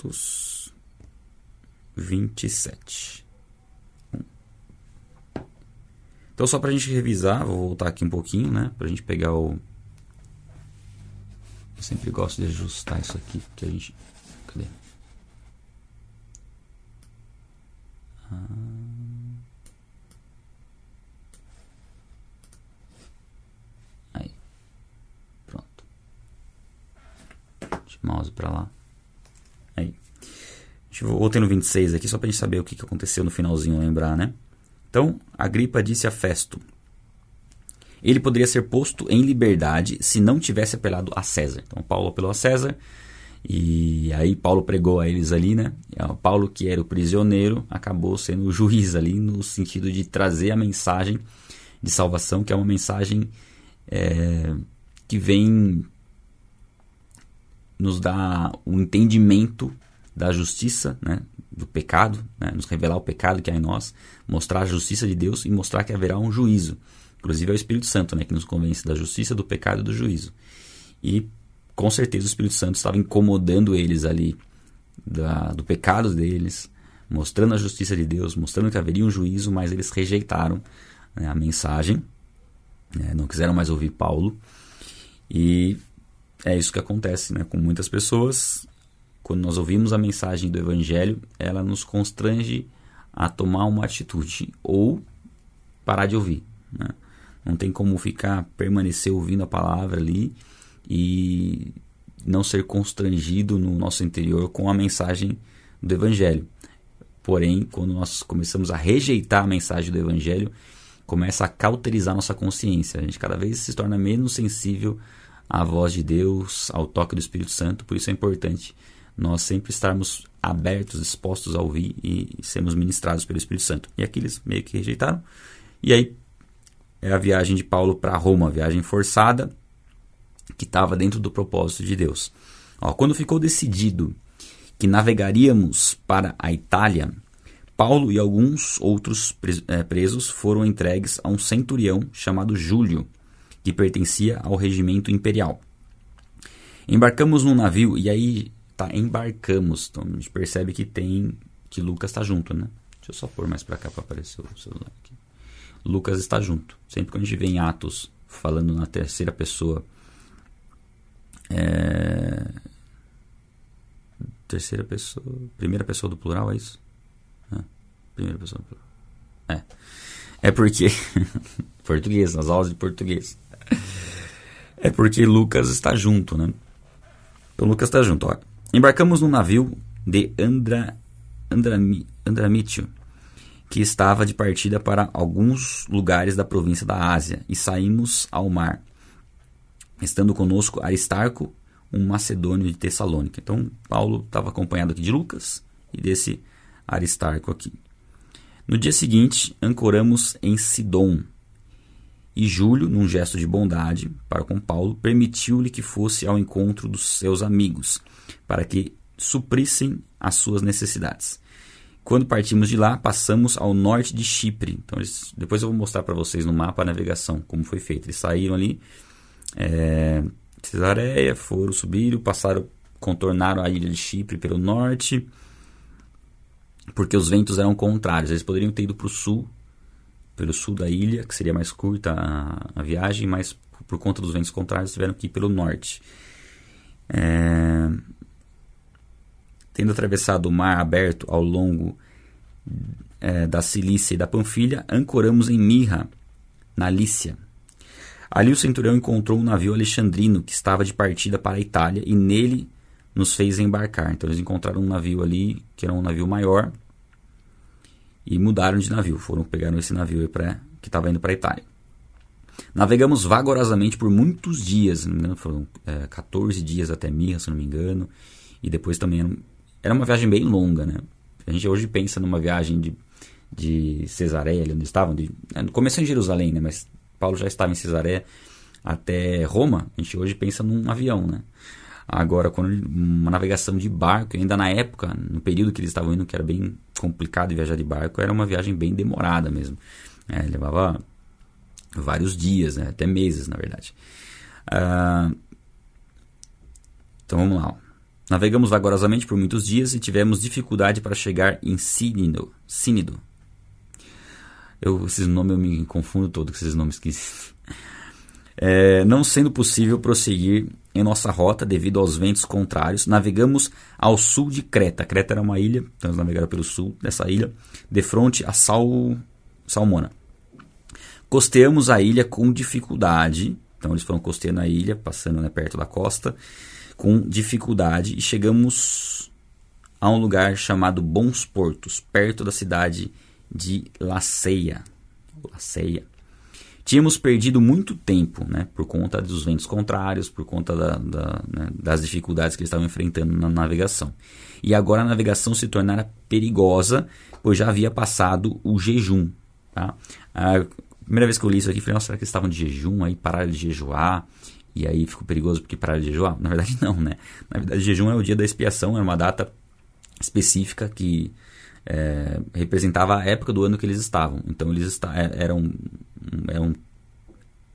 Atos 27. Então, só para a gente revisar, vou voltar aqui um pouquinho, né? Para a gente pegar o. Eu sempre gosto de ajustar isso aqui, porque a gente. Cadê? Ah. Aí. Pronto. Mouse para lá. Aí. Voltei no 26 aqui só para a gente saber o que aconteceu no finalzinho, lembrar, né? Então, Agripa disse a Festo: ele poderia ser posto em liberdade se não tivesse apelado a César. Então, Paulo apelou a César, e aí Paulo pregou a eles ali, né? Paulo, que era o prisioneiro, acabou sendo o juiz ali, no sentido de trazer a mensagem de salvação, que é uma mensagem é, que vem nos dar o um entendimento da justiça, né? do pecado, né? nos revelar o pecado que há em nós, mostrar a justiça de Deus e mostrar que haverá um juízo. Inclusive é o Espírito Santo né? que nos convence da justiça, do pecado e do juízo. E com certeza o Espírito Santo estava incomodando eles ali da, do pecado deles, mostrando a justiça de Deus, mostrando que haveria um juízo, mas eles rejeitaram né, a mensagem, né, não quiseram mais ouvir Paulo. E é isso que acontece né, com muitas pessoas quando nós ouvimos a mensagem do Evangelho, ela nos constrange a tomar uma atitude ou parar de ouvir. Né? Não tem como ficar, permanecer ouvindo a palavra ali e não ser constrangido no nosso interior com a mensagem do Evangelho. Porém, quando nós começamos a rejeitar a mensagem do Evangelho, começa a cauterizar nossa consciência. A gente cada vez se torna menos sensível à voz de Deus, ao toque do Espírito Santo. Por isso é importante nós sempre estarmos abertos, dispostos a ouvir e sermos ministrados pelo Espírito Santo. E aqui eles meio que rejeitaram. E aí é a viagem de Paulo para Roma, viagem forçada, que estava dentro do propósito de Deus. Ó, quando ficou decidido que navegaríamos para a Itália, Paulo e alguns outros é, presos foram entregues a um centurião chamado Júlio, que pertencia ao regimento imperial. Embarcamos num navio, e aí tá, embarcamos. Então a gente percebe que tem que Lucas está junto, né? Deixa eu só pôr mais para cá para aparecer o celular aqui. Lucas está junto. Sempre que a gente vê em Atos falando na terceira pessoa, é... terceira pessoa, primeira pessoa do plural é isso? É. Primeira pessoa do plural. É. É porque português, nas aulas de português. É porque Lucas está junto, né? Então Lucas está junto, olha. Embarcamos num navio de Andra, Andrami, Andramítio, que estava de partida para alguns lugares da província da Ásia, e saímos ao mar, estando conosco Aristarco, um macedônio de Tessalônica. Então, Paulo estava acompanhado aqui de Lucas e desse Aristarco aqui. No dia seguinte, ancoramos em Sidom. E Júlio, num gesto de bondade para com Paulo, permitiu-lhe que fosse ao encontro dos seus amigos, para que suprissem as suas necessidades. Quando partimos de lá, passamos ao norte de Chipre. Então, eles, depois eu vou mostrar para vocês no mapa a navegação, como foi feito. Eles saíram ali, é, Cesareia, foram, subiram, passaram, contornaram a ilha de Chipre pelo norte, porque os ventos eram contrários. Eles poderiam ter ido para o sul, pelo sul da ilha, que seria mais curta a, a viagem, mas por conta dos ventos contrários tiveram que ir pelo norte. É, tendo atravessado o mar aberto ao longo é, da Cilícia e da Panfilha, ancoramos em Mirra, na Lícia. Ali o centurião encontrou um navio alexandrino que estava de partida para a Itália e nele nos fez embarcar. Então eles encontraram um navio ali que era um navio maior e mudaram de navio. Foram pegaram esse navio pra, que estava indo para a Itália. Navegamos vagorosamente por muitos dias, não me engano, foram é, 14 dias até Mirra, se não me engano, e depois também era uma viagem bem longa, né? A gente hoje pensa numa viagem de, de Cesareia, onde estavam, de, né? começou em Jerusalém, né? Mas Paulo já estava em Cesareia até Roma. A gente hoje pensa num avião, né? Agora, quando uma navegação de barco, ainda na época, no período que eles estavam indo, que era bem complicado viajar de barco, era uma viagem bem demorada mesmo. É, levava vários dias, né? até meses, na verdade. Uh, então vamos lá. Navegamos vagarosamente por muitos dias e tivemos dificuldade para chegar em Sínido. Sínido. Eu, esses nomes eu me confundo todo com esses nomes que é, não sendo possível prosseguir em nossa rota devido aos ventos contrários, navegamos ao sul de Creta. Creta era uma ilha, então navegaram pelo sul dessa ilha, de frente a Sal, Salmona. Costeamos a ilha com dificuldade, então eles foram costeando a ilha, passando né, perto da costa, com dificuldade, e chegamos a um lugar chamado Bons Portos, perto da cidade de Laceia. Laceia. Tínhamos perdido muito tempo, né, por conta dos ventos contrários, por conta da, da, né, das dificuldades que eles estavam enfrentando na navegação. E agora a navegação se tornara perigosa, pois já havia passado o jejum. Tá? A primeira vez que eu li isso aqui, falei, nossa, será que eles estavam de jejum, aí pararam de jejuar, e aí ficou perigoso porque pararam de jejuar? Na verdade não, né? Na verdade, jejum é o dia da expiação, é uma data específica que é, representava a época do ano que eles estavam. Então eles está, é, eram, eram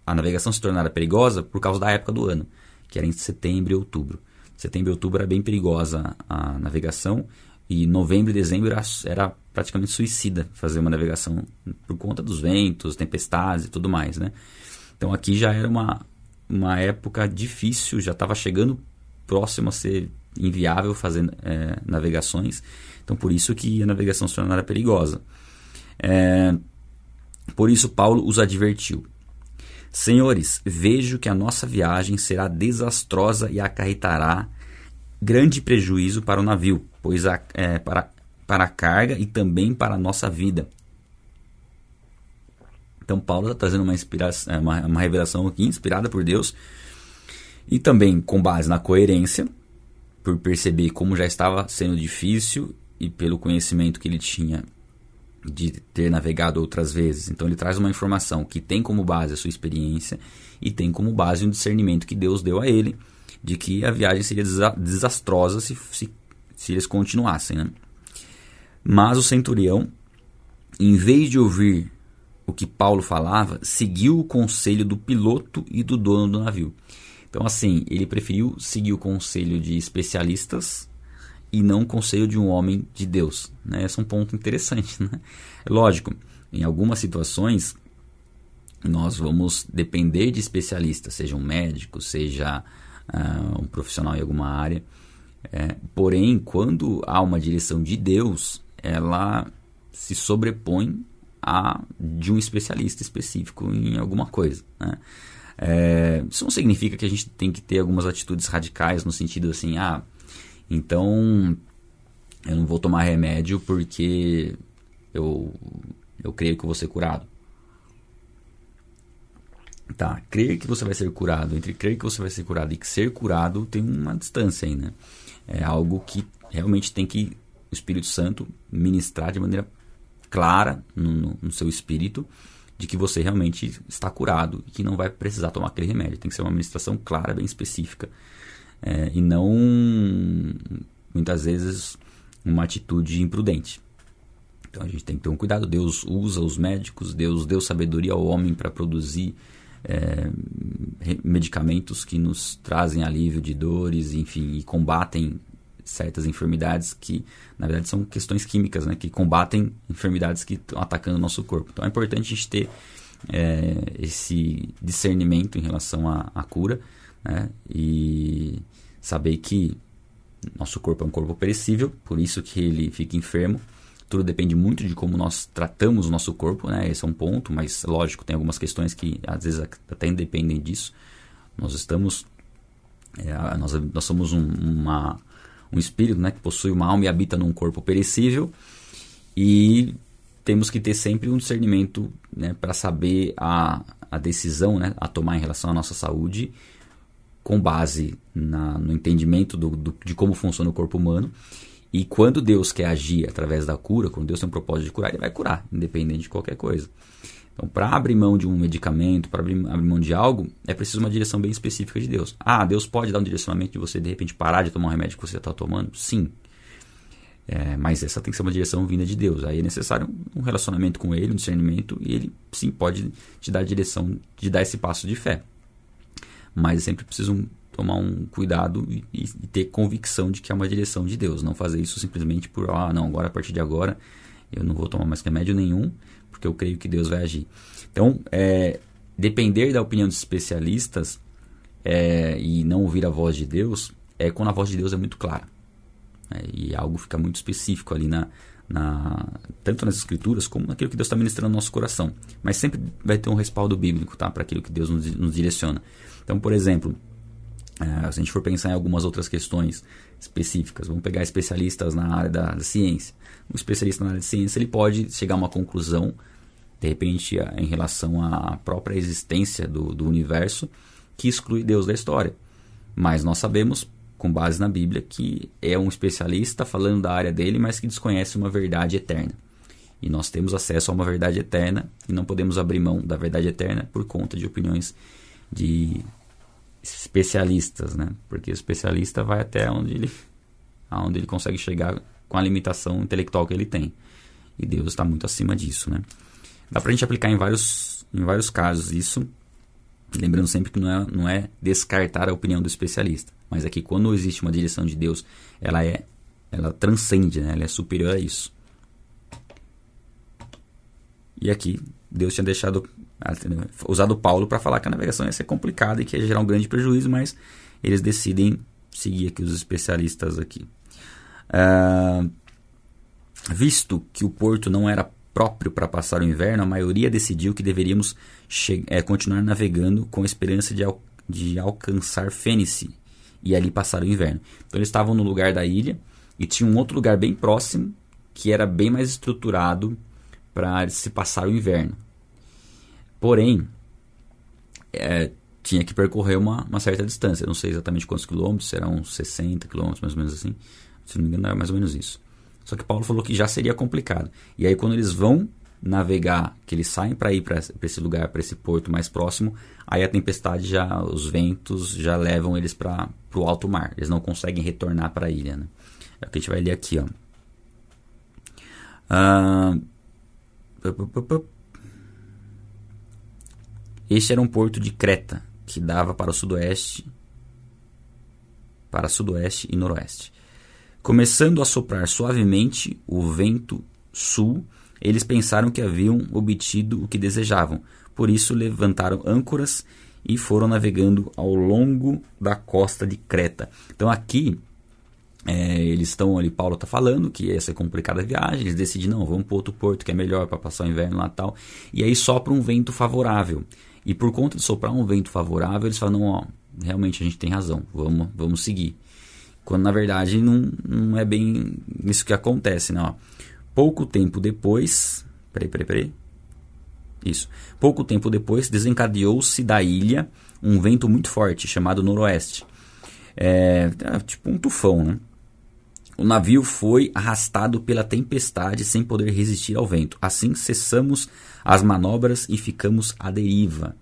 a navegação se tornara perigosa por causa da época do ano, que era em setembro e outubro. Setembro e outubro era bem perigosa a navegação e novembro e dezembro era, era praticamente suicida fazer uma navegação por conta dos ventos, tempestades e tudo mais, né? Então aqui já era uma, uma época difícil, já estava chegando próximo a ser inviável fazer é, navegações então, por isso que a navegação se tornara perigosa. É, por isso, Paulo os advertiu. Senhores, vejo que a nossa viagem será desastrosa e acarretará grande prejuízo para o navio, pois a, é, para, para a carga e também para a nossa vida. Então, Paulo está trazendo uma, inspiração, é, uma, uma revelação aqui, inspirada por Deus, e também com base na coerência, por perceber como já estava sendo difícil e pelo conhecimento que ele tinha de ter navegado outras vezes. Então ele traz uma informação que tem como base a sua experiência e tem como base um discernimento que Deus deu a ele de que a viagem seria desastrosa se, se, se eles continuassem. Né? Mas o centurião, em vez de ouvir o que Paulo falava, seguiu o conselho do piloto e do dono do navio. Então, assim, ele preferiu seguir o conselho de especialistas e não o conselho de um homem de Deus. Né? Esse é um ponto interessante. Né? Lógico, em algumas situações nós vamos depender de especialistas, seja um médico, seja uh, um profissional em alguma área. É, porém, quando há uma direção de Deus, ela se sobrepõe a de um especialista específico em alguma coisa. Né? É, isso não significa que a gente tem que ter algumas atitudes radicais no sentido assim, ah, então, eu não vou tomar remédio porque eu, eu creio que vou ser curado. Tá, crer que você vai ser curado, entre crer que você vai ser curado e ser curado tem uma distância aí, né? É algo que realmente tem que Espírito Santo ministrar de maneira clara no, no, no seu espírito de que você realmente está curado e que não vai precisar tomar aquele remédio. Tem que ser uma ministração clara, bem específica é, e não muitas vezes uma atitude imprudente. Então a gente tem que ter um cuidado. Deus usa os médicos, Deus deu sabedoria ao homem para produzir é, medicamentos que nos trazem alívio de dores, enfim, e combatem certas enfermidades que, na verdade, são questões químicas, né, que combatem enfermidades que estão atacando o nosso corpo. Então é importante a gente ter é, esse discernimento em relação à, à cura né? E saber que nosso corpo é um corpo perecível, por isso que ele fica enfermo. Tudo depende muito de como nós tratamos o nosso corpo, né? Esse é um ponto, mas lógico, tem algumas questões que às vezes até independem disso. Nós estamos, é, nós, nós somos um, uma, um espírito, né? Que possui uma alma e habita num corpo perecível e temos que ter sempre um discernimento, né? Para saber a, a decisão, né? A tomar em relação à nossa saúde com base na, no entendimento do, do, de como funciona o corpo humano. E quando Deus quer agir através da cura, quando Deus tem um propósito de curar, ele vai curar, independente de qualquer coisa. Então, para abrir mão de um medicamento, para abrir, abrir, mão de algo, é preciso uma direção bem específica de Deus. Ah, Deus pode dar um direcionamento de você de repente parar de tomar um remédio que você está tomando? Sim. É, mas essa tem que ser uma direção vinda de Deus. Aí é necessário um relacionamento com Ele, um discernimento, e Ele sim pode te dar a direção de dar esse passo de fé mas é sempre preciso tomar um cuidado e, e, ter convicção de que é uma direção de Deus. Não fazer isso simplesmente por, ah, não, agora a partir de agora eu não vou tomar mais remédio nenhum, porque eu creio que Deus vai agir. Então, é, depender da opinião dos especialistas é, e não ouvir a voz de Deus é quando a voz de Deus é muito clara. É, e algo fica muito específico ali na, na, tanto nas escrituras como naquilo que Deus está ministrando no nosso coração. Mas sempre vai ter um respaldo bíblico tá, para aquilo que Deus nos, nos direciona. Então, por exemplo, é, se a gente for pensar em algumas outras questões específicas, vamos pegar especialistas na área da, da, ciência. Um especialista na área de ciência ele pode chegar a uma conclusão, de repente, em relação à própria existência do, do universo, que exclui Deus da história. Mas nós sabemos, com base na Bíblia, que é um especialista falando da área dele, mas que desconhece uma verdade eterna. E nós temos acesso a uma verdade eterna e não podemos abrir mão da verdade eterna por conta de opiniões de especialistas, né? Porque o especialista vai até onde ele, aonde ele consegue chegar com a limitação intelectual que ele tem. E Deus está muito acima disso, né? Dá para a gente aplicar em vários, em vários casos isso, lembrando sempre que não é, não é descartar a opinião do especialista, mas é que quando existe uma direção de Deus, ela é, ela transcende, né? Ela é superior a isso. E aqui Deus tinha deixado usado Paulo para falar que a navegação ia ser complicada e que ia gerar um grande prejuízo, mas eles decidem seguir aqui os especialistas aqui. Uh, visto que o porto não era próprio para passar o inverno, a maioria decidiu que deveríamos é, continuar navegando com a esperança de, al de alcançar Fênice e ali passar o inverno. Então eles estavam no lugar da ilha e tinha um outro lugar bem próximo que era bem mais estruturado para se passar o inverno. Porém, é, tinha que percorrer uma, uma, certa distância. não sei exatamente quantos quilômetros, serão 60 quilômetros, mais ou menos assim. Se não me engano, era mais ou menos isso. Só que Paulo falou que já seria complicado. E aí, quando eles vão navegar, que eles saem para ir para esse lugar, para esse porto mais próximo, aí a tempestade já, os ventos já levam eles para o alto mar. Eles não conseguem retornar para a ilha. Né? É o que a gente vai ler aqui. Ó. Ah, este era um porto de Creta, que dava para o sudoeste, para sudoeste e noroeste. Começando a soprar suavemente o vento sul, eles pensaram que haviam obtido o que desejavam. Por isso levantaram âncoras e foram navegando ao longo da costa de Creta. Então aqui é, eles estão ali, Paulo está falando que ia ser complicada viagem, eles decidem, não, vamos para outro porto que é melhor para passar o inverno lá tal. E aí sopra um vento favorável. E por conta de soprar um vento favorável, eles falam, ó, realmente a gente tem razão, vamos, vamos seguir. Quando na verdade não, não é bem isso que acontece, né? Ó. Pouco tempo depois, peraí, peraí, peraí. Isso. Pouco tempo depois desencadeou-se da ilha um vento muito forte chamado noroeste. É, é tipo um tufão, né? O navio foi arrastado pela tempestade sem poder resistir ao vento. Assim cessamos as manobras e ficamos à deriva.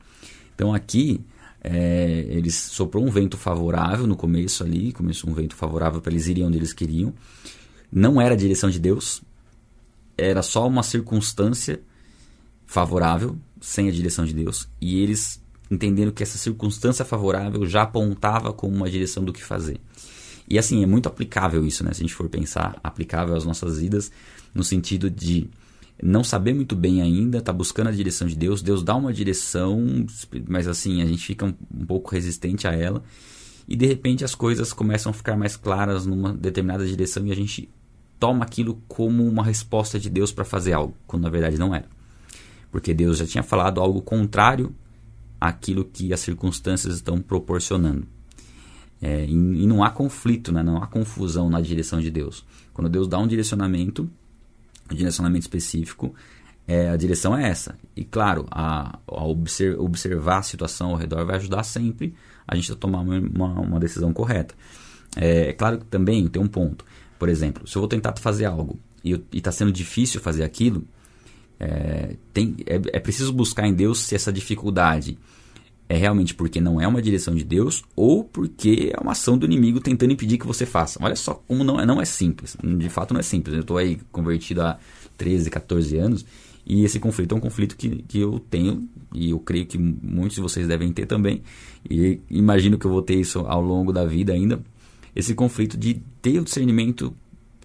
Então aqui é, eles soprou um vento favorável no começo ali, começou um vento favorável para eles irem onde eles queriam. Não era a direção de Deus, era só uma circunstância favorável, sem a direção de Deus, e eles entendendo que essa circunstância favorável já apontava como uma direção do que fazer. E assim, é muito aplicável isso, né? Se a gente for pensar, aplicável às nossas vidas, no sentido de não saber muito bem ainda, tá buscando a direção de Deus, Deus dá uma direção, mas assim, a gente fica um, um pouco resistente a ela, e de repente as coisas começam a ficar mais claras numa determinada direção e a gente toma aquilo como uma resposta de Deus para fazer algo, quando na verdade não era. Porque Deus já tinha falado algo contrário àquilo que as circunstâncias estão proporcionando. É, e, e, não há conflito, né? não há confusão na direção de Deus. Quando Deus dá um direcionamento, um direcionamento específico, é, a direção é essa. E claro, a, a observ, observar a situação ao redor vai ajudar sempre a gente a tomar uma, uma, uma decisão correta. É, é, claro que também tem um ponto. Por exemplo, se eu vou tentar fazer algo e está sendo difícil fazer aquilo, é, tem, é, é preciso buscar em Deus se essa dificuldade é realmente porque não é uma direção de Deus ou porque é uma ação do inimigo tentando impedir que você faça. Olha só como não é, não é simples. De fato, não é simples. Eu estou aí convertido há 13, 14 anos E esse conflito é um conflito que, que eu tenho e eu creio que muitos de vocês devem ter também. E imagino que eu vou ter isso ao longo da vida ainda. Esse conflito de ter o discernimento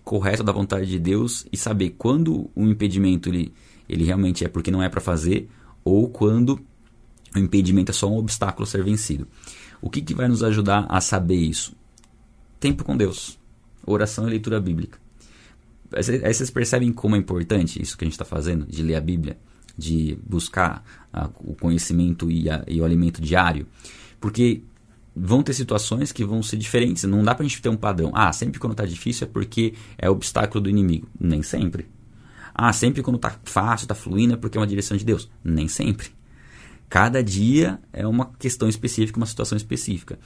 correto da vontade de Deus e saber quando o impedimento ele, ele realmente é porque não é para fazer ou quando o impedimento é só um obstáculo a ser vencido. O que, que vai nos ajudar a saber isso? Tempo com Deus, oração e leitura bíblica. Aí vocês percebem como é importante isso que a gente está fazendo, de ler a Bíblia, de buscar a, o conhecimento e, a, e o alimento diário. Porque vão ter situações que vão ser diferentes. Não dá para a gente ter um padrão. Ah, sempre quando está difícil é porque é obstáculo do inimigo. Nem sempre. Ah, sempre quando está fácil, está fluindo é porque é uma direção de Deus. Nem sempre. Cada dia é uma questão específica, uma situação específica.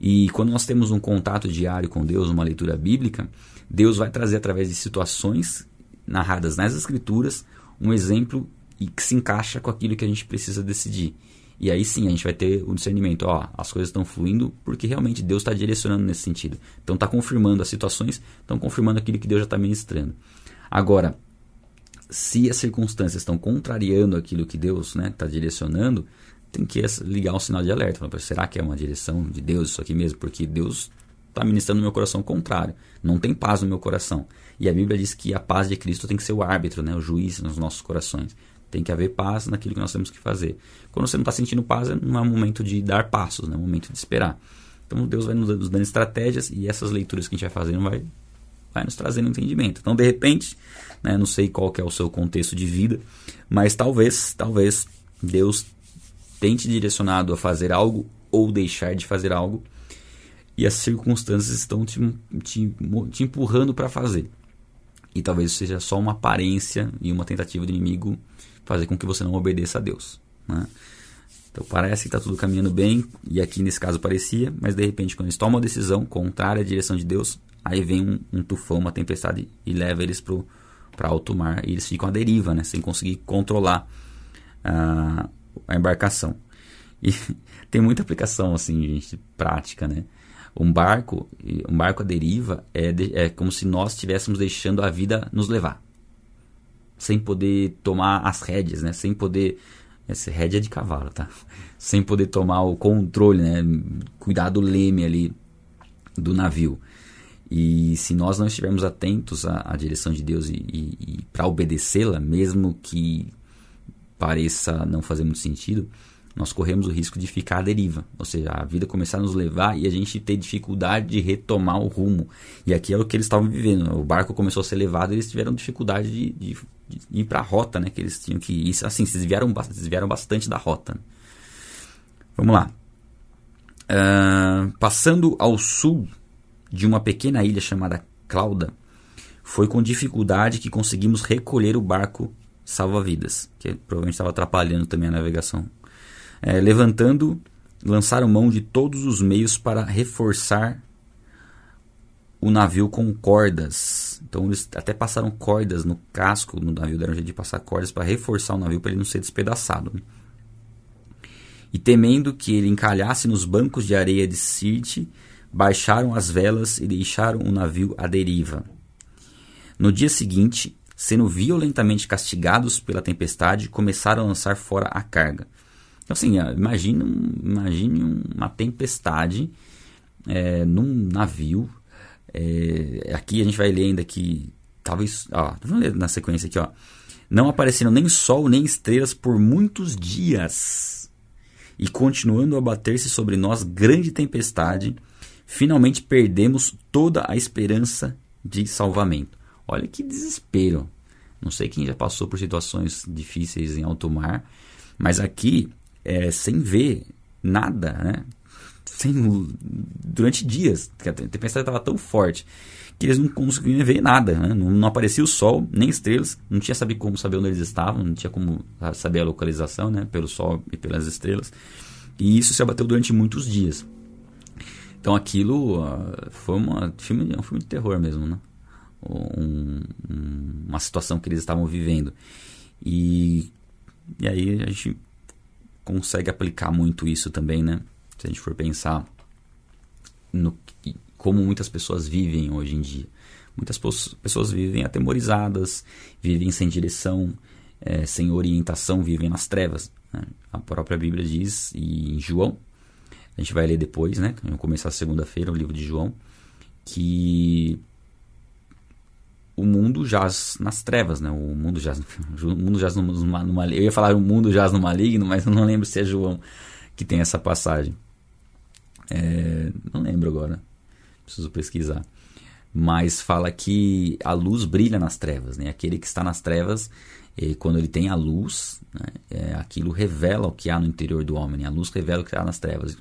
E quando nós temos um contato diário com Deus, uma leitura bíblica, Deus vai trazer através de situações narradas nas Escrituras um exemplo e que se encaixa com aquilo que a gente precisa decidir. E aí sim a gente vai ter o discernimento, ó, as coisas estão fluindo porque realmente Deus está direcionando nesse sentido. Então está confirmando as situações, estão confirmando aquilo que Deus já está ministrando. Agora, se as circunstâncias estão contrariando aquilo que Deus está né, tá direcionando, tem que ligar um sinal de alerta. Será que é uma direção de Deus isso aqui mesmo? Porque Deus está ministrando no meu coração contrário. Não tem paz no meu coração. E a Bíblia diz que a paz de Cristo tem que ser o árbitro, né, o juiz nos nossos corações. Tem que haver paz naquilo que nós temos que fazer. Quando você não está sentindo paz, não é momento de dar passos, né, é momento de esperar. Então Deus vai nos dando estratégias e essas leituras que a gente vai fazendo vai, vai nos trazendo entendimento. Então, de repente, né, não sei qual é o seu contexto de vida, mas talvez, talvez Deus tente direcionado a fazer algo ou deixar de fazer algo e as circunstâncias estão te, te, te empurrando para fazer. E talvez seja só uma aparência e uma tentativa do inimigo fazer com que você não obedeça a Deus. Né? Então parece que está tudo caminhando bem, e aqui nesse caso parecia, mas de repente quando eles tomam uma decisão contrária à direção de Deus, aí vem um, um tufão, uma tempestade e leva eles para alto mar e eles ficam à deriva, né? sem conseguir controlar uh, a embarcação. E tem muita aplicação assim, gente, prática, né? Um barco, um barco à deriva é, de, é como se nós estivéssemos deixando a vida nos levar. Sem poder tomar as rédeas, né? Sem poder... Essa rédea é de cavalo, tá? Sem poder tomar o controle, né? Cuidar do leme ali do navio. E se nós não estivermos atentos à, à direção de Deus e, e, e para obedecê-la, mesmo que pareça não fazer muito sentido, nós corremos o risco de ficar à deriva, ou seja, a vida começar a nos levar e a gente ter dificuldade de retomar o rumo. E aqui é o que eles estavam vivendo. O barco começou a ser levado e eles tiveram dificuldade de, de, de ir para a rota, né? Que eles tinham que ir. Assim, se desviaram, desviaram bastante da rota. Né? Vamos lá. Uh, passando ao sul de uma pequena ilha chamada Clauda, foi com dificuldade que conseguimos recolher o barco salva-vidas, que provavelmente estava atrapalhando também a navegação é, levantando, lançaram mão de todos os meios para reforçar o navio com cordas. Então eles até passaram cordas no casco no navio, deram jeito de passar cordas para reforçar o navio para ele não ser despedaçado. E temendo que ele encalhasse nos bancos de areia de Sirte, baixaram as velas e deixaram o navio à deriva. No dia seguinte, sendo violentamente castigados pela tempestade, começaram a lançar fora a carga. Então, assim, imagine, imagine uma tempestade é, num navio. É, aqui a gente vai ler ainda que talvez. Ó, vamos ler na sequência aqui, ó. Não apareceram nem sol nem estrelas por muitos dias. E continuando a bater-se sobre nós grande tempestade, finalmente perdemos toda a esperança de salvamento. Olha que desespero. Não sei quem já passou por situações difíceis em alto mar, mas aqui é, sem ver nada, né? Sem, durante dias, a tempestade estava tão forte que eles não conseguiam ver nada, né? não, não, aparecia o sol, nem estrelas, não tinha saber como saber onde eles estavam, não tinha como saber a localização, né? Pelo sol e pelas estrelas. E isso se abateu durante muitos dias. Então aquilo uh, foi uma, filme, um filme de terror mesmo, né? Um, um, uma situação que eles estavam vivendo. E, e aí a gente consegue aplicar muito isso também, né? Se a gente for pensar no como muitas pessoas vivem hoje em dia. Muitas pessoas vivem atemorizadas, vivem sem direção é, sem orientação vivem nas trevas. Né? A própria Bíblia diz, e em João, a gente vai ler depois, né? Vamos começar segunda-feira o livro de João, que o mundo jaz nas trevas, né? O mundo jaz, o mundo jaz no, no, eu ia falar o mundo jaz no maligno, mas eu não lembro se é João que tem essa passagem. É, não lembro agora, preciso pesquisar. Mas fala que a luz brilha nas trevas, né? Aquele que está nas trevas, quando ele tem a luz, né? é, aquilo revela o que há no interior do homem. Né? A luz revela o que há nas trevas.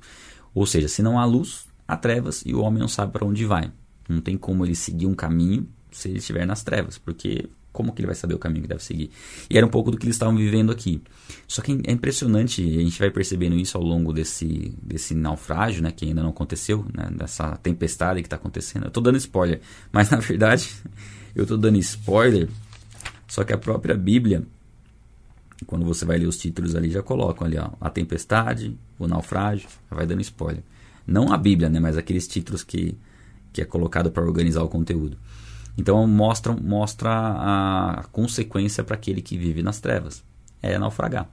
Ou seja, se não há luz, há trevas e o homem não sabe para onde vai. Não tem como ele seguir um caminho se ele estiver nas trevas, porque como que ele vai saber o caminho que deve seguir? E era um pouco do que eles estavam vivendo aqui. Só que é impressionante, a gente vai percebendo isso ao longo desse, desse naufrágio, né, que ainda não aconteceu, né, dessa tempestade que está acontecendo. Eu estou dando spoiler, mas na verdade eu estou dando spoiler, só que a própria Bíblia, quando você vai ler os títulos ali, já colocam ali, ó, a tempestade, o naufrágio, vai dando spoiler. Não a Bíblia, né, mas aqueles títulos que, que é colocado para organizar o conteúdo. Então mostra, mostra a consequência para aquele que vive nas trevas. É naufragar.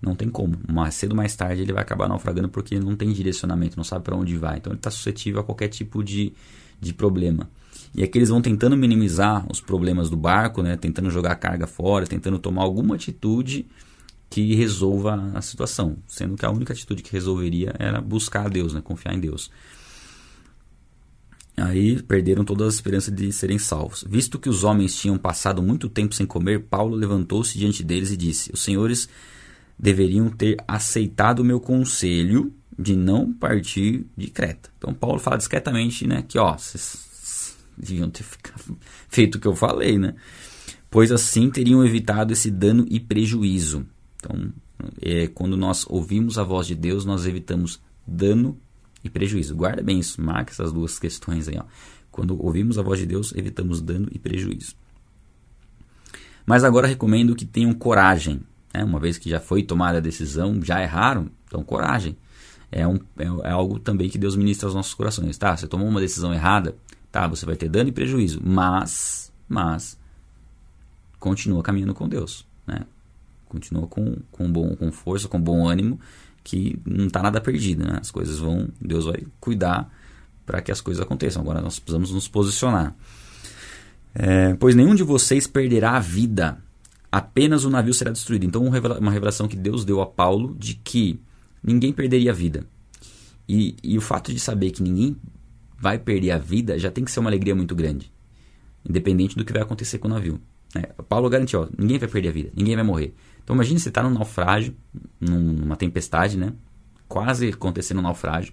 Não tem como. Mais cedo ou mais tarde ele vai acabar naufragando porque não tem direcionamento, não sabe para onde vai. Então ele está suscetível a qualquer tipo de, de problema. E aqui eles vão tentando minimizar os problemas do barco, né? tentando jogar a carga fora, tentando tomar alguma atitude que resolva a situação. Sendo que a única atitude que resolveria era buscar a Deus, né? confiar em Deus. Aí perderam toda a esperança de serem salvos. Visto que os homens tinham passado muito tempo sem comer, Paulo levantou-se diante deles e disse: Os senhores deveriam ter aceitado o meu conselho de não partir de Creta. Então Paulo fala discretamente, né, que ó, vocês deviam ter feito o que eu falei, né? Pois assim teriam evitado esse dano e prejuízo. Então, é, quando nós ouvimos a voz de Deus, nós evitamos dano e prejuízo. Guarda bem isso, marca essas duas questões aí. Ó. Quando ouvimos a voz de Deus, evitamos dano e prejuízo. Mas agora recomendo que tenham coragem. Né? Uma vez que já foi tomada a decisão, já erraram, então coragem. É, um, é, é algo também que Deus ministra aos nossos corações. Tá, você tomou uma decisão errada, tá, você vai ter dano e prejuízo, mas, mas, continua caminhando com Deus, né? Continua com, com, bom, com força, com bom ânimo que não está nada perdido, né? As coisas vão, Deus vai cuidar para que as coisas aconteçam. Agora nós precisamos nos posicionar. É, pois nenhum de vocês perderá a vida, apenas o navio será destruído. Então, uma revelação que Deus deu a Paulo de que ninguém perderia a vida. E, e o fato de saber que ninguém vai perder a vida já tem que ser uma alegria muito grande, independente do que vai acontecer com o navio. Né? Paulo garantiu: ó, ninguém vai perder a vida, ninguém vai morrer. Então imagine você estar tá num naufrágio, numa tempestade, né? Quase acontecendo um naufrágio,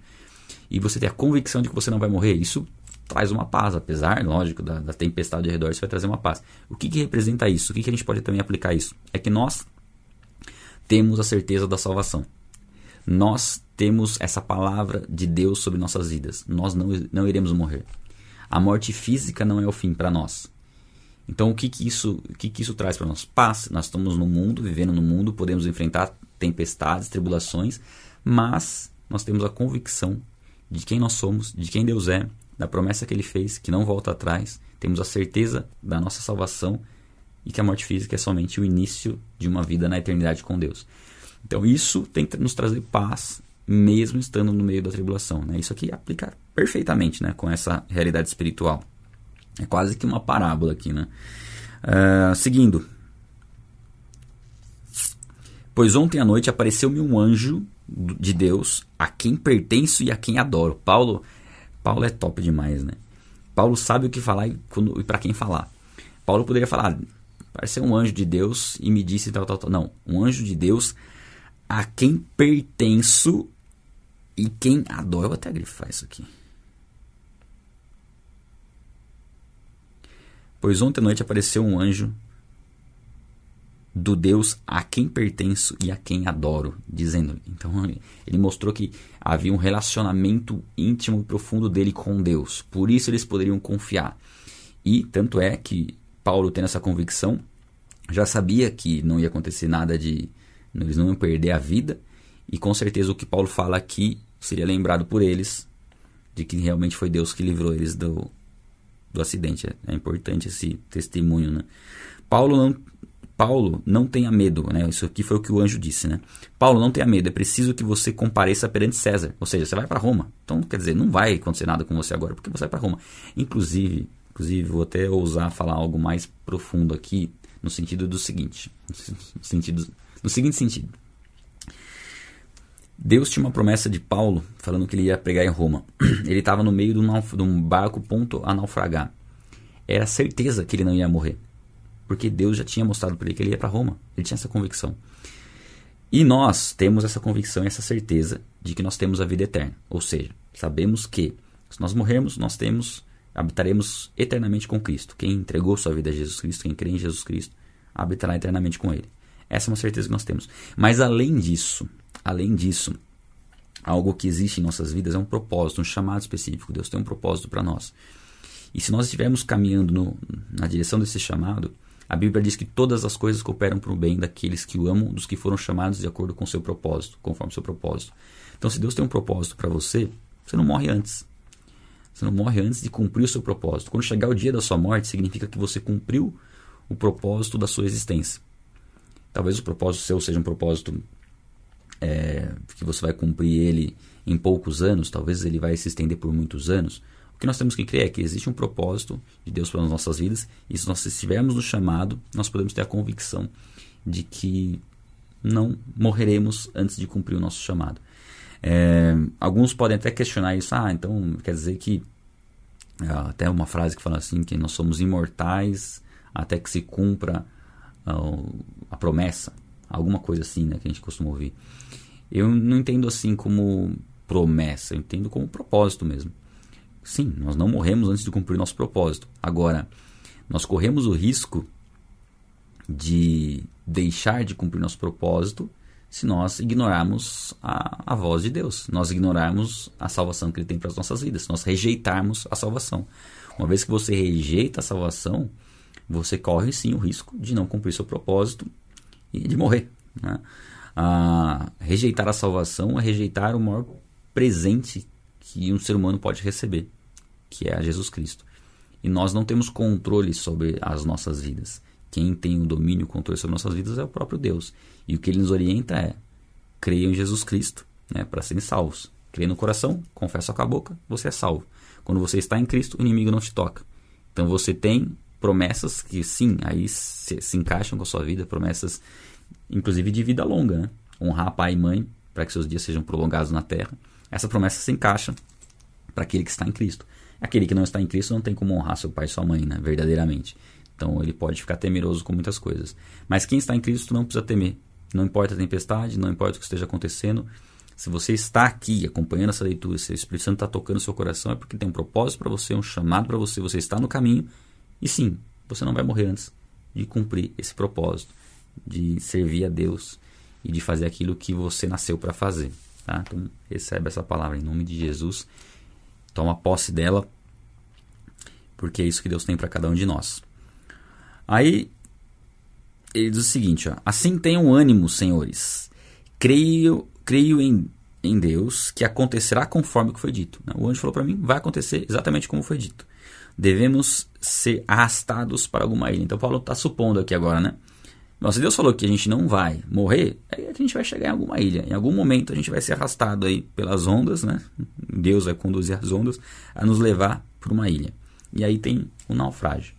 e você ter a convicção de que você não vai morrer. Isso traz uma paz, apesar, lógico, da, da tempestade ao redor, isso vai trazer uma paz. O que, que representa isso? O que, que a gente pode também aplicar isso? É que nós temos a certeza da salvação. Nós temos essa palavra de Deus sobre nossas vidas. Nós não, não iremos morrer. A morte física não é o fim para nós. Então, o que, que, isso, o que, que isso traz para nós? Paz. Nós estamos no mundo, vivendo no mundo, podemos enfrentar tempestades, tribulações, mas nós temos a convicção de quem nós somos, de quem Deus é, da promessa que Ele fez, que não volta atrás. Temos a certeza da nossa salvação e que a morte física é somente o início de uma vida na eternidade com Deus. Então, isso tem que nos trazer paz, mesmo estando no meio da tribulação. Né? Isso aqui aplica perfeitamente né, com essa realidade espiritual. É quase que uma parábola aqui, né? Uh, seguindo. Pois ontem à noite apareceu-me um anjo de Deus a quem pertenço e a quem adoro. Paulo, Paulo é top demais, né? Paulo sabe o que falar e, para quem falar. Paulo poderia falar, apareceu um anjo de Deus e me disse tal, tal, tal. Não, um anjo de Deus a quem pertenço e quem adoro. Eu vou até grifar isso aqui. Pois ontem à noite apareceu um anjo do Deus a quem pertenço e a quem adoro, dizendo. Então ele mostrou que havia um relacionamento íntimo e profundo dele com Deus. Por isso eles poderiam confiar. E tanto é que Paulo, tendo essa convicção, já sabia que não ia acontecer nada de. Eles não iam perder a vida. E com certeza o que Paulo fala aqui seria lembrado por eles de que realmente foi Deus que livrou eles do, do acidente. É, importante esse testemunho, né? Paulo não Paulo, não tenha medo, né? Isso aqui foi o que o anjo disse, né? Paulo, não tenha medo, é preciso que você compareça perante César. Ou seja, você vai para Roma. Então, quer dizer, não vai acontecer nada com você agora, porque você vai para Roma. Inclusive, inclusive, vou até ousar falar algo mais profundo aqui, no sentido do seguinte, no sentido, no seguinte sentido. Deus tinha uma promessa de Paulo, falando que ele ia pregar em Roma. Ele estava no meio de um, barco ponto a naufragar. Era certeza que ele não ia morrer porque Deus já tinha mostrado para ele que ele ia para Roma. Ele tinha essa convicção. E nós temos essa convicção essa certeza de que nós temos a vida eterna. Ou seja, sabemos que se nós morrermos, nós temos habitaremos eternamente com Cristo. Quem entregou sua vida a Jesus Cristo, quem crê em Jesus Cristo, habitará eternamente com ele. Essa é uma certeza que nós temos. Mas além disso, além disso, algo que existe em nossas vidas é um propósito, um chamado específico. Deus tem um propósito para nós. E se nós estivermos caminhando no, na direção desse chamado, a Bíblia diz que todas as coisas cooperam para o bem daqueles que o amam, dos que foram chamados de acordo com o seu propósito, conforme seu propósito. Então, se Deus tem um propósito para você, você não morre antes. Você não morre antes de cumprir o seu propósito. Quando chegar o dia da sua morte, significa que você cumpriu o propósito da sua existência. Talvez o propósito seu seja um propósito é, que você vai cumprir ele em poucos anos, talvez ele vai se estender por muitos anos. O que nós temos que crer é que existe um propósito de Deus para as nossas vidas, e se nós estivermos no chamado, nós podemos ter a convicção de que não morreremos antes de cumprir o nosso chamado. É, alguns podem até questionar isso, ah, então quer dizer que é, até uma frase que fala assim que nós somos imortais até que se cumpra uh, a promessa, alguma coisa assim, né, que a gente costuma ouvir. Eu não entendo assim como promessa, eu entendo como propósito mesmo. Sim, nós não morremos antes de cumprir nosso propósito. Agora, nós corremos o risco de deixar de cumprir nosso propósito se nós ignorarmos a, a voz de Deus, nós ignorarmos a salvação que Ele tem para as nossas vidas, nós rejeitarmos a salvação. Uma vez que você rejeita a salvação, você corre sim o risco de não cumprir seu propósito e de morrer. Né? Rejeitar a salvação é rejeitar o maior presente que um ser humano pode receber, que é a Jesus Cristo. E nós não temos controle sobre as nossas vidas. Quem tem o domínio, o controle sobre nossas vidas é o próprio Deus. E o que ele nos orienta é: creiam em Jesus Cristo, né, para serem salvos. Creia no coração, confessa com a boca, você é salvo. Quando você está em Cristo, o inimigo não te toca. Então você tem promessas que sim, aí se, se encaixam com a sua vida, promessas inclusive de vida longa, né? honrar pai e mãe para que seus dias sejam prolongados na terra essa promessa se encaixa para aquele que está em Cristo. Aquele que não está em Cristo não tem como honrar seu pai e sua mãe, né? verdadeiramente. Então ele pode ficar temeroso com muitas coisas. Mas quem está em Cristo não precisa temer. Não importa a tempestade, não importa o que esteja acontecendo. Se você está aqui acompanhando essa leitura, se o Espírito Santo está tocando seu coração, é porque tem um propósito para você, um chamado para você, você está no caminho. E sim, você não vai morrer antes de cumprir esse propósito, de servir a Deus e de fazer aquilo que você nasceu para fazer. Tá? Então, recebe essa palavra em nome de Jesus. Toma posse dela, porque é isso que Deus tem para cada um de nós. Aí, ele diz o seguinte: ó, Assim tenham ânimo, senhores. Creio, creio em, em Deus que acontecerá conforme o que foi dito. Né? O anjo falou para mim: vai acontecer exatamente como foi dito. Devemos ser arrastados para alguma ilha. Então, Paulo está supondo aqui agora, né? Se Deus falou que a gente não vai morrer, aí a gente vai chegar em alguma ilha. Em algum momento a gente vai ser arrastado aí pelas ondas, né? Deus vai conduzir as ondas a nos levar para uma ilha. E aí tem o naufrágio.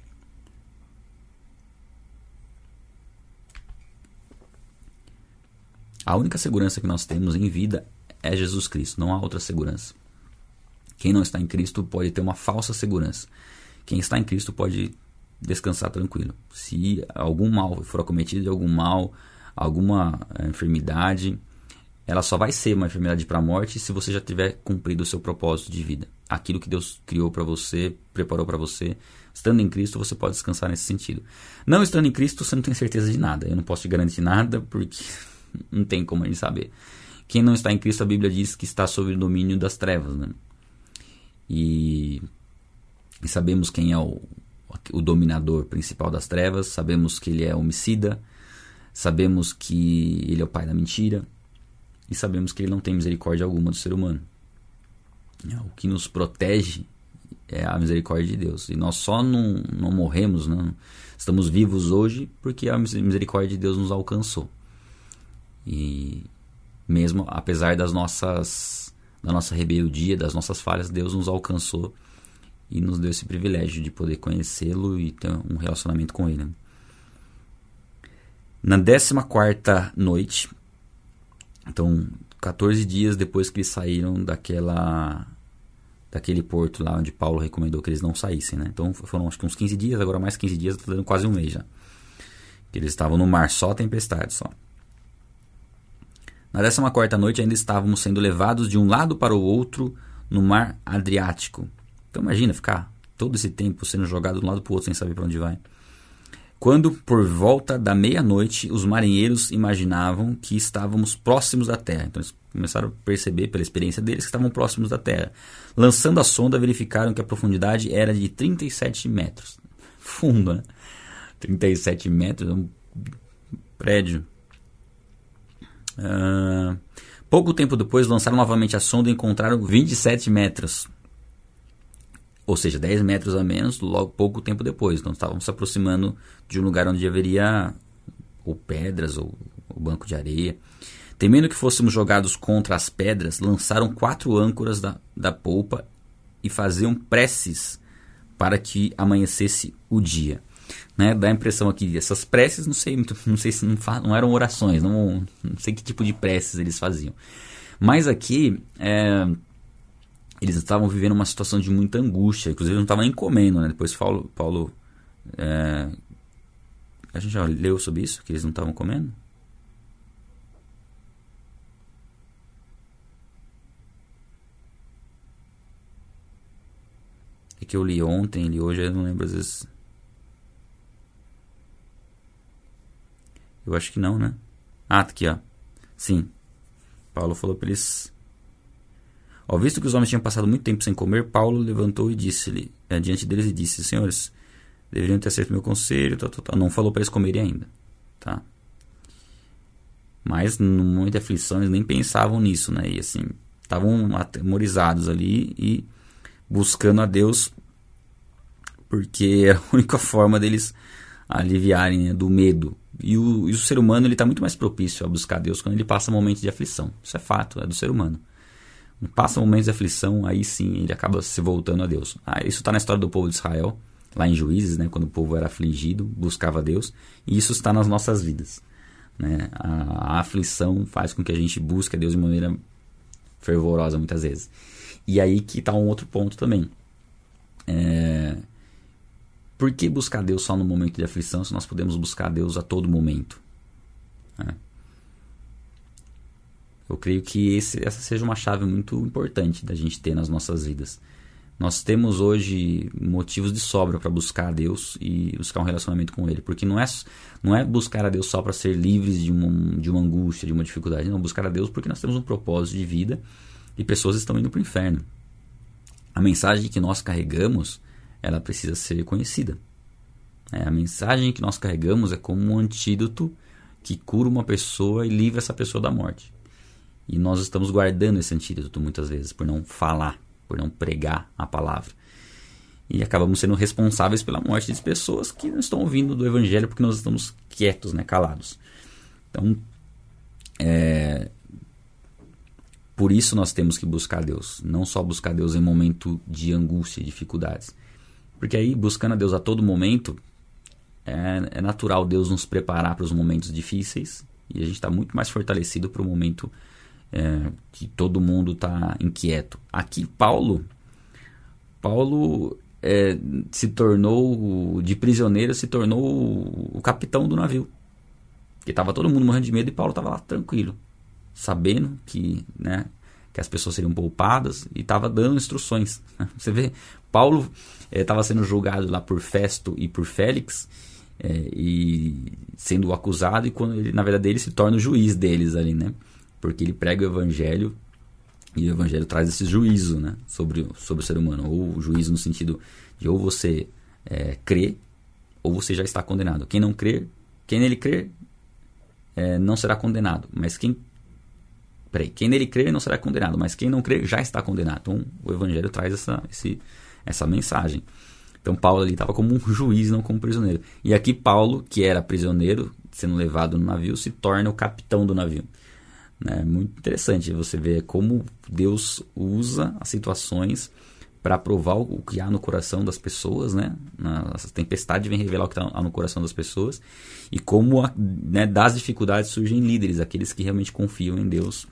A única segurança que nós temos em vida é Jesus Cristo, não há outra segurança. Quem não está em Cristo pode ter uma falsa segurança. Quem está em Cristo pode descansar tranquilo. Se algum mal for acometido algum mal, alguma eh, enfermidade, ela só vai ser uma enfermidade para a morte se você já tiver cumprido o seu propósito de vida. Aquilo que Deus criou para você, preparou para você. Estando em Cristo, você pode descansar nesse sentido. Não estando em Cristo, você não tem certeza de nada. Eu não posso te garantir nada porque não tem como a gente saber. Quem não está em Cristo, a Bíblia diz que está sob o domínio das trevas. Né? E, e sabemos quem é o, o dominador principal das trevas, sabemos que ele é homicida, sabemos que ele é o pai da mentira e sabemos que ele não tem misericórdia alguma do ser humano. O que nos protege é a misericórdia de Deus. E nós só não, não morremos, não, estamos vivos hoje porque a misericórdia de Deus nos alcançou. E mesmo apesar das nossas da nossa rebeldia, das nossas falhas, Deus nos alcançou e nos deu esse privilégio de poder conhecê-lo e ter um relacionamento com ele. Na 14 quarta noite, então 14 dias depois que eles saíram daquela daquele porto lá onde Paulo recomendou que eles não saíssem, né? Então foram acho que uns 15 dias, agora mais 15 dias, tá dando quase um mês já. Que eles estavam no mar, só tempestade, só. Na décima quarta noite ainda estávamos sendo levados de um lado para o outro no mar Adriático. Então imagina ficar todo esse tempo sendo jogado de um lado para o outro sem saber para onde vai. Quando, por volta da meia-noite, os marinheiros imaginavam que estávamos próximos da Terra. Então eles começaram a perceber, pela experiência deles, que estavam próximos da Terra. Lançando a sonda, verificaram que a profundidade era de 37 metros. Fundo, né? 37 metros, é um prédio. Uh, pouco tempo depois, lançaram novamente a sonda e encontraram 27 metros. Ou seja, 10 metros a menos, logo pouco tempo depois. Então estávamos se aproximando de um lugar onde haveria ou pedras ou, ou banco de areia. Temendo que fôssemos jogados contra as pedras, lançaram quatro âncoras da, da polpa e faziam preces para que amanhecesse o dia. Né? Dá a impressão aqui, essas preces, não sei, não sei se não, não eram orações, não, não, sei que tipo de preces eles faziam. Mas aqui, é, eles estavam vivendo uma situação de muita angústia, inclusive não estavam nem comendo, né? Depois Paulo, Paulo é, a gente já leu sobre isso, que eles não estavam comendo? É que eu li ontem, li hoje, eu não lembro às vezes. Eu acho que não, né? Ah, tá aqui, ó. Sim. Paulo falou para eles. Ao visto que os homens tinham passado muito tempo sem comer, Paulo levantou e disse-lhe, é, diante deles e disse: Senhores, deveriam ter aceito meu conselho. Tá, tá, tá. Não falou para eles comerem ainda, tá? Mas no momento de aflição eles nem pensavam nisso, né? E assim, estavam atemorizados ali e buscando a Deus, porque era a única forma deles aliviarem né, do medo. E o, e o ser humano ele está muito mais propício a buscar Deus quando ele passa momentos de aflição. Isso é fato, é do ser humano. Passa momentos de aflição, aí sim ele acaba se voltando a Deus. Ah, isso está na história do povo de Israel, lá em Juízes, né, quando o povo era afligido, buscava Deus, e isso está nas nossas vidas. Né? A, a aflição faz com que a gente busque a Deus de maneira fervorosa muitas vezes. E aí que está um outro ponto também. É... Por que buscar Deus só no momento de aflição se nós podemos buscar Deus a todo momento? É. Eu creio que esse, essa seja uma chave muito importante da gente ter nas nossas vidas. Nós temos hoje motivos de sobra para buscar a Deus e buscar um relacionamento com Ele, porque não é, não é buscar a Deus só para ser livres de de uma angústia, de uma dificuldade, não, buscar a Deus porque nós temos um propósito de vida e pessoas estão indo para o inferno. A mensagem que nós carregamos, ela precisa ser conhecida. É, a mensagem que nós carregamos é como um antídoto que cura uma pessoa e livra essa pessoa da morte. E nós estamos guardando esse antídoto muitas vezes por não falar, por não pregar a palavra. E acabamos sendo responsáveis pela morte de pessoas que não estão ouvindo do evangelho porque nós estamos quietos, né, calados. Então, é, por isso nós temos que buscar Deus, não só buscar Deus em momento de angústia e dificuldades. Porque aí, buscando a Deus a todo momento, é, é natural Deus nos preparar para os momentos difíceis e a gente está muito mais fortalecido para o momento é, que todo mundo está inquieto. Aqui, Paulo, Paulo é, se tornou, de prisioneiro, se tornou o, capitão do navio. Porque estava todo mundo morrendo de medo e Paulo estava lá tranquilo sabendo que, né, que as pessoas seriam poupadas e estava dando instruções. Você vê, Paulo estava eh, sendo julgado lá por Festo e por Félix é, e sendo acusado e quando ele, na verdade ele se torna o juiz deles ali, né? Porque ele prega o evangelho e o evangelho traz esse juízo, né, sobre, sobre o ser humano, ou juízo no sentido de ou você é, crê ou você já está condenado. Quem não crê, quem nele crê, é, não será condenado, mas quem Peraí, quem nele crer não será condenado, mas quem não crer já está condenado. Então, o Evangelho traz essa, esse, essa mensagem. Então Paulo ali estava como um juiz, não como prisioneiro. E aqui Paulo, que era prisioneiro, sendo levado no navio, se torna o capitão do navio. É muito interessante você ver como Deus usa as situações para provar o que há no coração das pessoas, né? Essa tempestade vem revelar o que está no coração das pessoas e como né, das dificuldades surgem líderes, aqueles que realmente confiam em Deus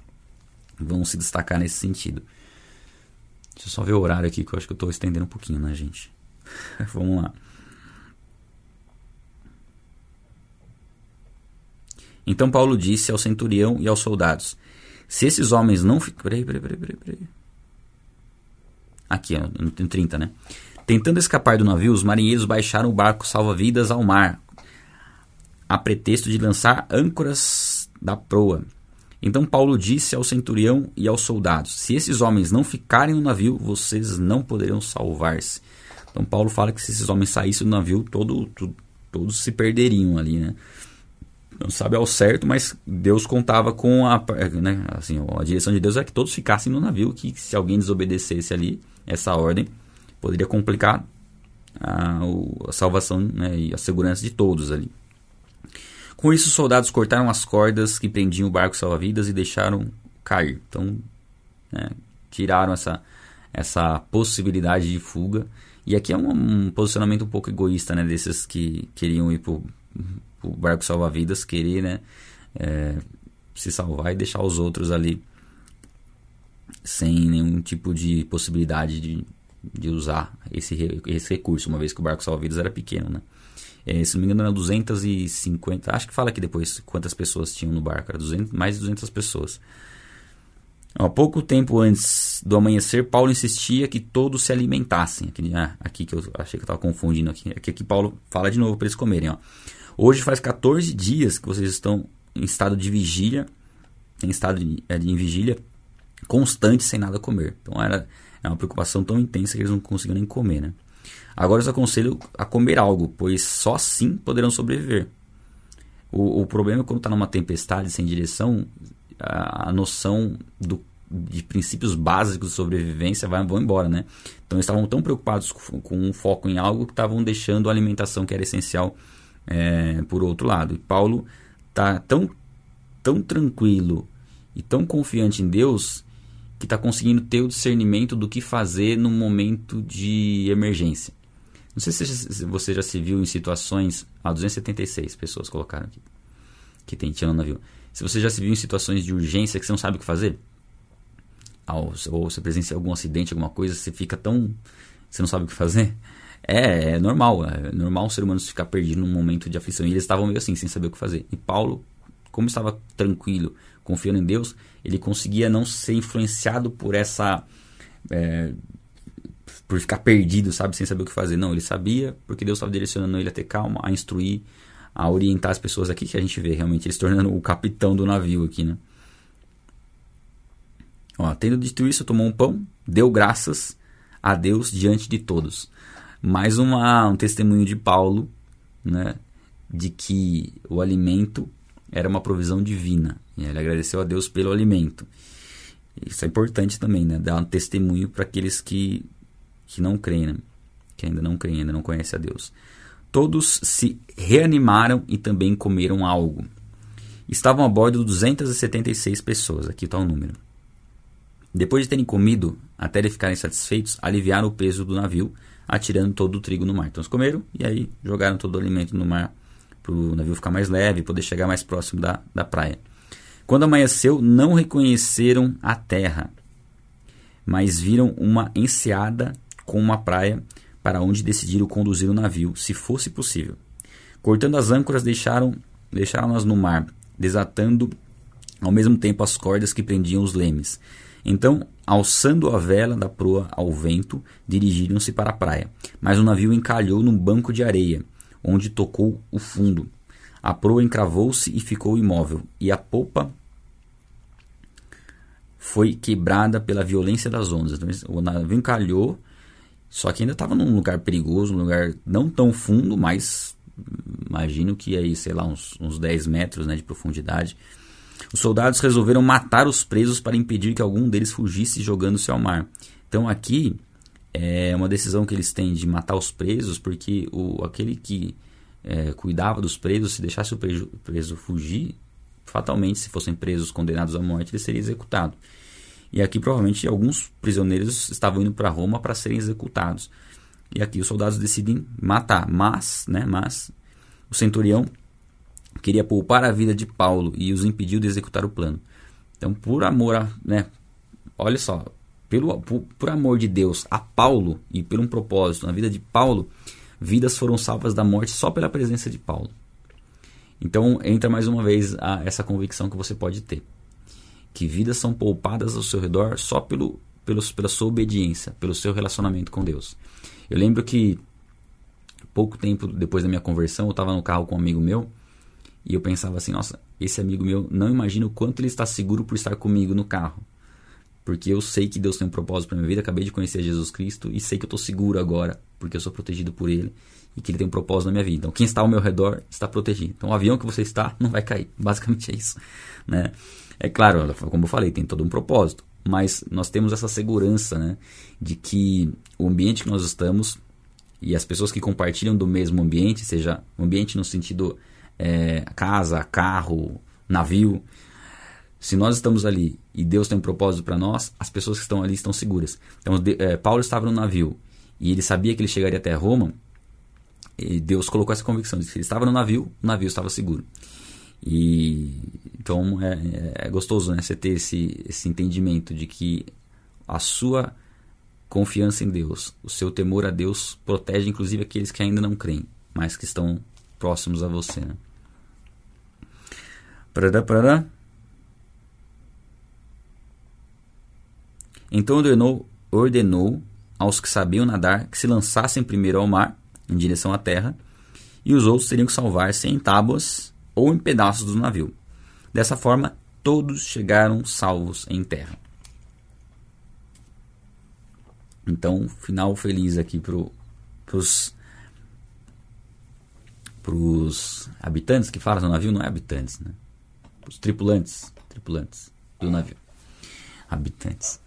vão se destacar nesse sentido. Deixa eu só ver o horário aqui que eu acho que eu estou estendendo um pouquinho, né, gente? Vamos lá. Então Paulo disse ao centurião e aos soldados: Se esses homens não. Peraí, peraí, peraí, peraí, peraí. Aqui, no 30, né? Tentando escapar do navio, os marinheiros baixaram o barco salva-vidas ao mar, a pretexto de lançar âncoras da proa. Então Paulo disse ao centurião e aos soldados: Se esses homens não ficarem no navio, vocês não poderão salvar-se. Então Paulo fala que se esses homens saíssem do navio, todo, todo, todos se perderiam ali, né? Não sabe ao certo, mas Deus contava com a, né, assim, a direção de Deus é que todos ficassem no navio, que se alguém desobedecesse ali, essa ordem poderia complicar a, a salvação né, e a segurança de todos ali. Com isso, os soldados cortaram as cordas que prendiam o barco salva-vidas e deixaram cair. Então, né, tiraram essa, essa possibilidade de fuga. E aqui é um, um posicionamento um pouco egoísta, né, desses que queriam ir para o barco salva-vidas, querer, né, é, se salvar e deixar os outros ali sem nenhum tipo de possibilidade de, de usar esse, esse recurso, uma vez que o barco salva-vidas era pequeno, né? É, se não me engano, eram 250. Acho que fala aqui depois quantas pessoas tinham no barco. Era 200, mais de 200 pessoas. Há pouco tempo antes do amanhecer, Paulo insistia que todos se alimentassem. Aqui, ah, aqui que eu achei que eu estava confundindo. Aqui, aqui, aqui Paulo fala de novo para eles comerem. Ó. Hoje faz 14 dias que vocês estão em estado de vigília, em estado de, é, vigília constante sem nada comer. Então era, era uma preocupação tão intensa que eles não conseguiam nem comer, né? Agora os aconselho a comer algo, pois só assim poderão sobreviver. O, o problema é quando está numa tempestade sem direção, a, a noção do, de princípios básicos de sobrevivência vai, vão embora, né? Então eles estavam tão preocupados com, com um foco em algo que estavam deixando a alimentação que era essencial é, por outro lado. E Paulo está tão, tão tranquilo e tão confiante em Deus que está conseguindo ter o discernimento do que fazer num momento de emergência. Não sei se você já se viu em situações. Ah, 276 pessoas colocaram aqui. Que tem tinha no navio. Se você já se viu em situações de urgência que você não sabe o que fazer, ou você presencia algum acidente, alguma coisa, você fica tão. Você não sabe o que fazer. É, é normal. É normal um ser humano ficar perdido num momento de aflição. E eles estavam meio assim, sem saber o que fazer. E Paulo, como estava tranquilo, confiando em Deus, ele conseguia não ser influenciado por essa. É, por ficar perdido, sabe, sem saber o que fazer. Não, ele sabia, porque Deus estava direcionando ele a ter calma, a instruir, a orientar as pessoas aqui que a gente vê realmente ele se tornando o capitão do navio aqui, né? Ó, tendo dito isso, tomou um pão, deu graças a Deus diante de todos. Mais uma, um testemunho de Paulo, né, de que o alimento era uma provisão divina. E ele agradeceu a Deus pelo alimento. Isso é importante também, né? Dar um testemunho para aqueles que, que não creem, né? que ainda não creem, ainda não conhecem a Deus. Todos se reanimaram e também comeram algo. Estavam a bordo 276 pessoas, aqui está o número. Depois de terem comido, até ficarem satisfeitos, aliviaram o peso do navio, atirando todo o trigo no mar. Então eles comeram e aí jogaram todo o alimento no mar para o navio ficar mais leve poder chegar mais próximo da, da praia. Quando amanheceu, não reconheceram a terra, mas viram uma enseada com uma praia para onde decidiram conduzir o navio, se fosse possível. Cortando as âncoras, deixaram deixaram-nas no mar, desatando ao mesmo tempo as cordas que prendiam os lemes. Então, alçando a vela da proa ao vento, dirigiram-se para a praia. Mas o navio encalhou num banco de areia onde tocou o fundo. A proa encravou-se e ficou imóvel, e a popa foi quebrada pela violência das ondas. Então, o navio encalhou, só que ainda estava num lugar perigoso, num lugar não tão fundo, mas imagino que aí, sei lá, uns, uns 10 metros né, de profundidade. Os soldados resolveram matar os presos para impedir que algum deles fugisse jogando-se ao mar. Então aqui é uma decisão que eles têm de matar os presos, porque o, aquele que é, cuidava dos presos, se deixasse o preso, preso fugir, fatalmente, se fossem presos condenados à morte, ele seria executado. E aqui provavelmente alguns prisioneiros estavam indo para Roma para serem executados. E aqui os soldados decidem matar, mas, né, mas o centurião queria poupar a vida de Paulo e os impediu de executar o plano. Então, por amor a, né, olha só, pelo, por, por amor de Deus a Paulo e por um propósito na vida de Paulo, vidas foram salvas da morte só pela presença de Paulo. Então entra mais uma vez a, essa convicção que você pode ter. Que vidas são poupadas ao seu redor só pelo, pelo, pela sua obediência, pelo seu relacionamento com Deus. Eu lembro que pouco tempo depois da minha conversão, eu estava no carro com um amigo meu e eu pensava assim: nossa, esse amigo meu não imagina o quanto ele está seguro por estar comigo no carro. Porque eu sei que Deus tem um propósito para minha vida, acabei de conhecer Jesus Cristo e sei que eu estou seguro agora, porque eu sou protegido por Ele e que Ele tem um propósito na minha vida. Então, quem está ao meu redor está protegido. Então, o avião que você está não vai cair. Basicamente é isso. Né? É claro, como eu falei, tem todo um propósito, mas nós temos essa segurança né, de que o ambiente que nós estamos e as pessoas que compartilham do mesmo ambiente, seja ambiente no sentido é, casa, carro, navio, se nós estamos ali e Deus tem um propósito para nós, as pessoas que estão ali estão seguras. Então, de, é, Paulo estava no navio e ele sabia que ele chegaria até Roma. E Deus colocou essa convicção de que ele estava no navio, o navio estava seguro. E então é, é, é gostoso né, você ter esse, esse entendimento de que a sua confiança em Deus, o seu temor a Deus protege inclusive aqueles que ainda não creem, mas que estão próximos a você. Né? Parará. Então ordenou, ordenou aos que sabiam nadar que se lançassem primeiro ao mar, em direção à terra, e os outros teriam que salvar-se em tábuas ou em pedaços do navio. Dessa forma, todos chegaram salvos em terra. Então, final feliz aqui para os pros habitantes que falam no navio, não é habitantes, né? Os tripulantes, tripulantes do navio. Habitantes.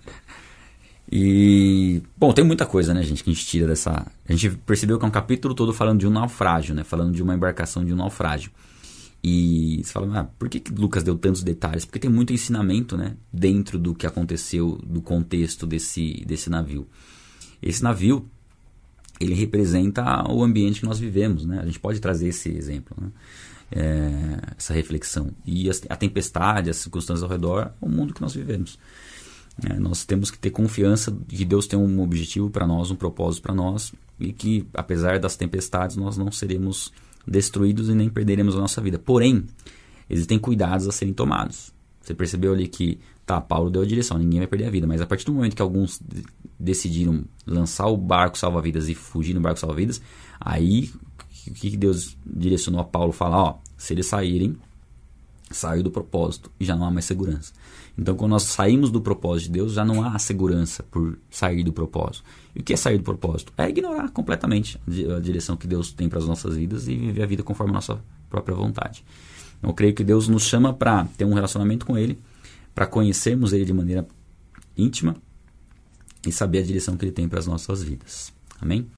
E, bom, tem muita coisa, né, gente, que a gente tira dessa. A gente percebeu que é um capítulo todo falando de um naufrágio, né? Falando de uma embarcação de um naufrágio. E você fala, ah, por que, que Lucas deu tantos detalhes? Porque tem muito ensinamento, né? Dentro do que aconteceu, do contexto desse, desse navio. Esse navio, ele representa o ambiente que nós vivemos, né? A gente pode trazer esse exemplo, né? É, essa reflexão. E a tempestade, as circunstâncias ao redor, o mundo que nós vivemos. É, nós temos que ter confiança de que Deus tem um objetivo para nós, um propósito para nós e que, apesar das tempestades, nós não seremos destruídos e nem perderemos a nossa vida. Porém, existem cuidados a serem tomados. Você percebeu ali que, tá, Paulo deu a direção, ninguém vai perder a vida, mas a partir do momento que alguns decidiram lançar o barco salva-vidas e fugir no barco salva-vidas, aí o que Deus direcionou a Paulo falar, ó, se eles saírem, saiu do propósito e já não há mais segurança. Então, quando nós saímos do propósito de Deus, já não há segurança por sair do propósito. E o que é sair do propósito? É ignorar completamente a direção que Deus tem para as nossas vidas e viver a vida conforme a nossa própria vontade. Então, eu creio que Deus nos chama para ter um relacionamento com Ele, para conhecermos Ele de maneira íntima e saber a direção que Ele tem para as nossas vidas. Amém?